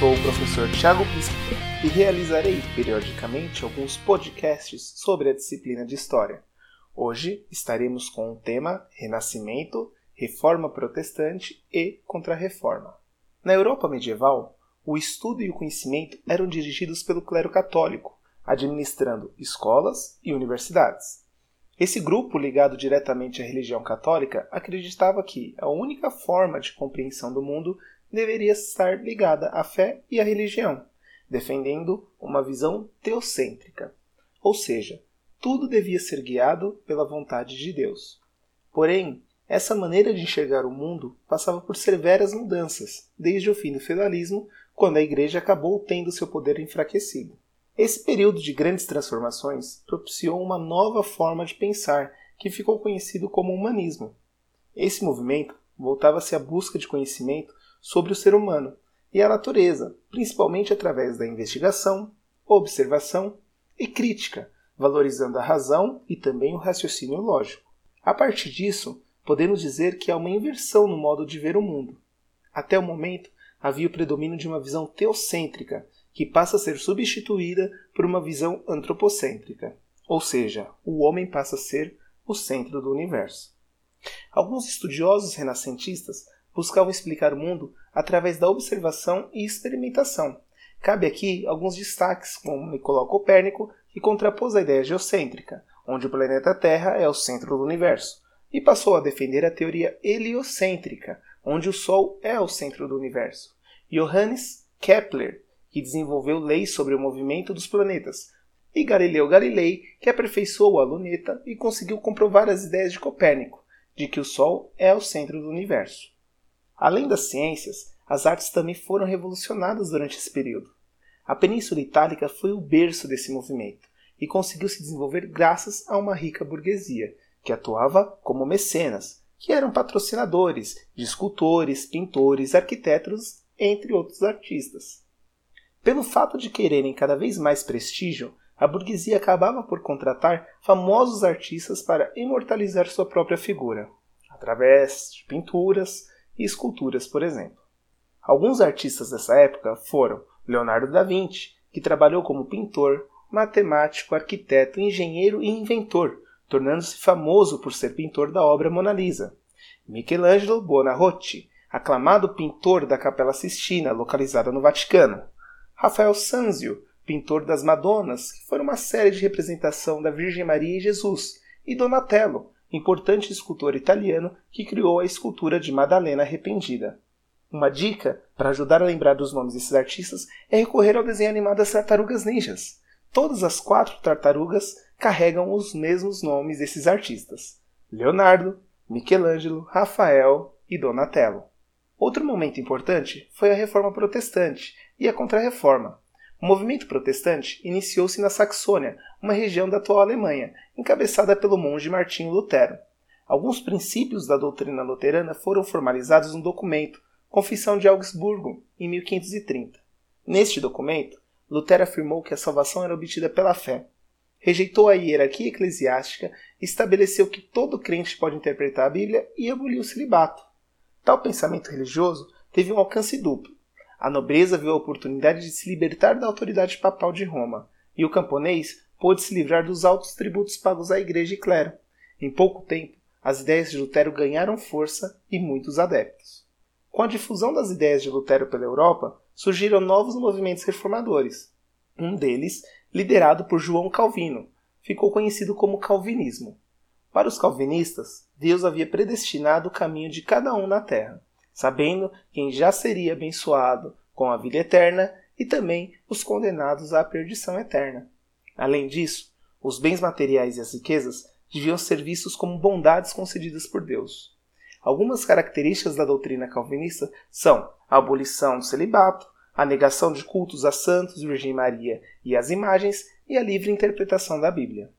Sou o professor Tiago Bispo e realizarei periodicamente alguns podcasts sobre a disciplina de História. Hoje estaremos com o tema Renascimento, Reforma Protestante e Contra-Reforma. Na Europa medieval, o estudo e o conhecimento eram dirigidos pelo clero católico, administrando escolas e universidades. Esse grupo, ligado diretamente à religião católica, acreditava que a única forma de compreensão do mundo deveria estar ligada à fé e à religião, defendendo uma visão teocêntrica, ou seja, tudo devia ser guiado pela vontade de Deus. Porém, essa maneira de enxergar o mundo passava por severas mudanças, desde o fim do feudalismo, quando a Igreja acabou tendo seu poder enfraquecido. Esse período de grandes transformações propiciou uma nova forma de pensar que ficou conhecido como humanismo. Esse movimento voltava-se à busca de conhecimento sobre o ser humano e a natureza, principalmente através da investigação, observação e crítica, valorizando a razão e também o raciocínio lógico. A partir disso, podemos dizer que há uma inversão no modo de ver o mundo. Até o momento, havia o predomínio de uma visão teocêntrica, que passa a ser substituída por uma visão antropocêntrica, ou seja, o homem passa a ser o centro do universo. Alguns estudiosos renascentistas buscavam explicar o mundo através da observação e experimentação. Cabe aqui alguns destaques, como Nicolau Copérnico, que contrapôs a ideia geocêntrica, onde o planeta Terra é o centro do universo, e passou a defender a teoria heliocêntrica, onde o Sol é o centro do universo. Johannes Kepler, que desenvolveu leis sobre o movimento dos planetas, e Galileu Galilei, que aperfeiçoou a luneta e conseguiu comprovar as ideias de Copérnico, de que o Sol é o centro do universo. Além das ciências, as artes também foram revolucionadas durante esse período. A Península Itálica foi o berço desse movimento e conseguiu se desenvolver graças a uma rica burguesia, que atuava como mecenas, que eram patrocinadores de escultores, pintores, arquitetos, entre outros artistas. Pelo fato de quererem cada vez mais prestígio, a burguesia acabava por contratar famosos artistas para imortalizar sua própria figura, através de pinturas, e esculturas, por exemplo. Alguns artistas dessa época foram Leonardo da Vinci, que trabalhou como pintor, matemático, arquiteto, engenheiro e inventor, tornando-se famoso por ser pintor da obra Mona Lisa. Michelangelo Buonarroti, aclamado pintor da Capela Sistina, localizada no Vaticano. Rafael Sanzio, pintor das Madonas, que foi uma série de representação da Virgem Maria e Jesus. E Donatello, importante escultor italiano que criou a escultura de Madalena Arrependida. Uma dica para ajudar a lembrar dos nomes desses artistas é recorrer ao desenho animado das Tartarugas Ninjas. Todas as quatro tartarugas carregam os mesmos nomes desses artistas: Leonardo, Michelangelo, Rafael e Donatello. Outro momento importante foi a Reforma Protestante e a Contra-Reforma, o movimento protestante iniciou-se na Saxônia, uma região da atual Alemanha, encabeçada pelo monge Martinho Lutero. Alguns princípios da doutrina luterana foram formalizados no documento Confissão de Augsburgo, em 1530. Neste documento, Lutero afirmou que a salvação era obtida pela fé. Rejeitou a hierarquia eclesiástica, estabeleceu que todo crente pode interpretar a Bíblia e aboliu o celibato. Tal pensamento religioso teve um alcance duplo. A nobreza viu a oportunidade de se libertar da autoridade papal de Roma, e o camponês pôde se livrar dos altos tributos pagos à igreja e clero. Em pouco tempo, as ideias de Lutero ganharam força e muitos adeptos. Com a difusão das ideias de Lutero pela Europa, surgiram novos movimentos reformadores. Um deles, liderado por João Calvino, ficou conhecido como Calvinismo. Para os calvinistas, Deus havia predestinado o caminho de cada um na terra sabendo quem já seria abençoado com a vida eterna e também os condenados à perdição eterna. Além disso, os bens materiais e as riquezas deviam ser vistos como bondades concedidas por Deus. Algumas características da doutrina calvinista são a abolição do celibato, a negação de cultos a santos, Virgem Maria e as imagens e a livre interpretação da Bíblia.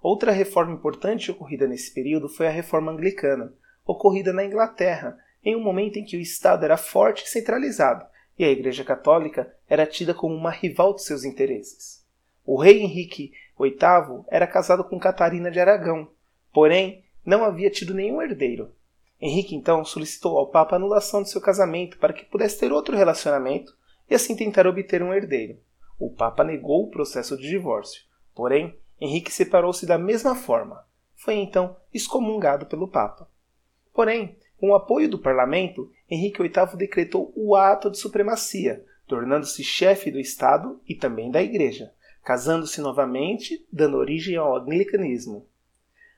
Outra reforma importante ocorrida nesse período foi a reforma anglicana, ocorrida na Inglaterra em um momento em que o Estado era forte e centralizado, e a Igreja Católica era tida como uma rival de seus interesses. O rei Henrique VIII era casado com Catarina de Aragão, porém não havia tido nenhum herdeiro. Henrique então solicitou ao Papa a anulação de seu casamento para que pudesse ter outro relacionamento e assim tentar obter um herdeiro. O Papa negou o processo de divórcio, porém, Henrique separou-se da mesma forma. Foi então excomungado pelo Papa. Porém, com o apoio do parlamento, Henrique VIII decretou o ato de supremacia, tornando-se chefe do Estado e também da Igreja, casando-se novamente, dando origem ao anglicanismo.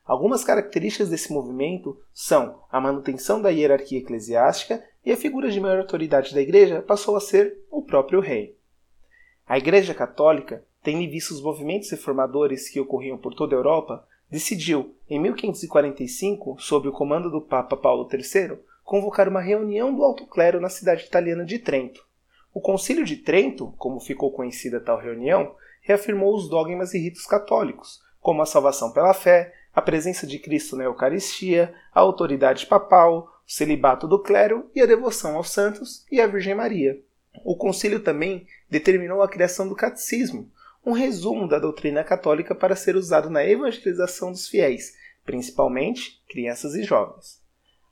Algumas características desse movimento são a manutenção da hierarquia eclesiástica e a figura de maior autoridade da Igreja passou a ser o próprio rei. A Igreja Católica, tendo visto os movimentos reformadores que ocorriam por toda a Europa, decidiu, em 1545, sob o comando do Papa Paulo III, convocar uma reunião do alto clero na cidade italiana de Trento. O Concílio de Trento, como ficou conhecida tal reunião, reafirmou os dogmas e ritos católicos, como a salvação pela fé, a presença de Cristo na Eucaristia, a autoridade papal, o celibato do clero e a devoção aos santos e à Virgem Maria. O concílio também determinou a criação do catecismo, um resumo da doutrina católica para ser usado na evangelização dos fiéis, principalmente crianças e jovens.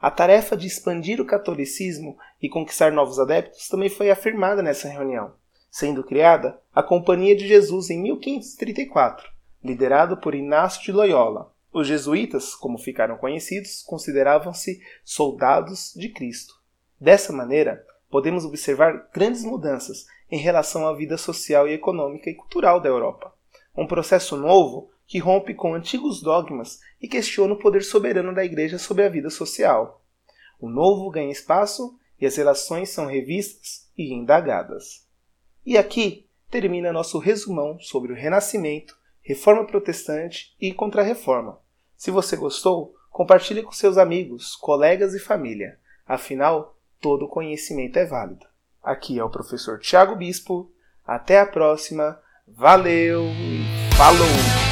A tarefa de expandir o catolicismo e conquistar novos adeptos também foi afirmada nessa reunião, sendo criada a Companhia de Jesus em 1534, liderado por Inácio de Loyola, os jesuítas, como ficaram conhecidos, consideravam-se soldados de Cristo. Dessa maneira, podemos observar grandes mudanças em relação à vida social e econômica e cultural da Europa. Um processo novo que rompe com antigos dogmas e questiona o poder soberano da Igreja sobre a vida social. O novo ganha espaço e as relações são revistas e indagadas. E aqui termina nosso resumão sobre o Renascimento, Reforma Protestante e Contra-Reforma. Se você gostou, compartilhe com seus amigos, colegas e família. Afinal, todo conhecimento é válido. Aqui é o professor Tiago Bispo. Até a próxima. Valeu e falou!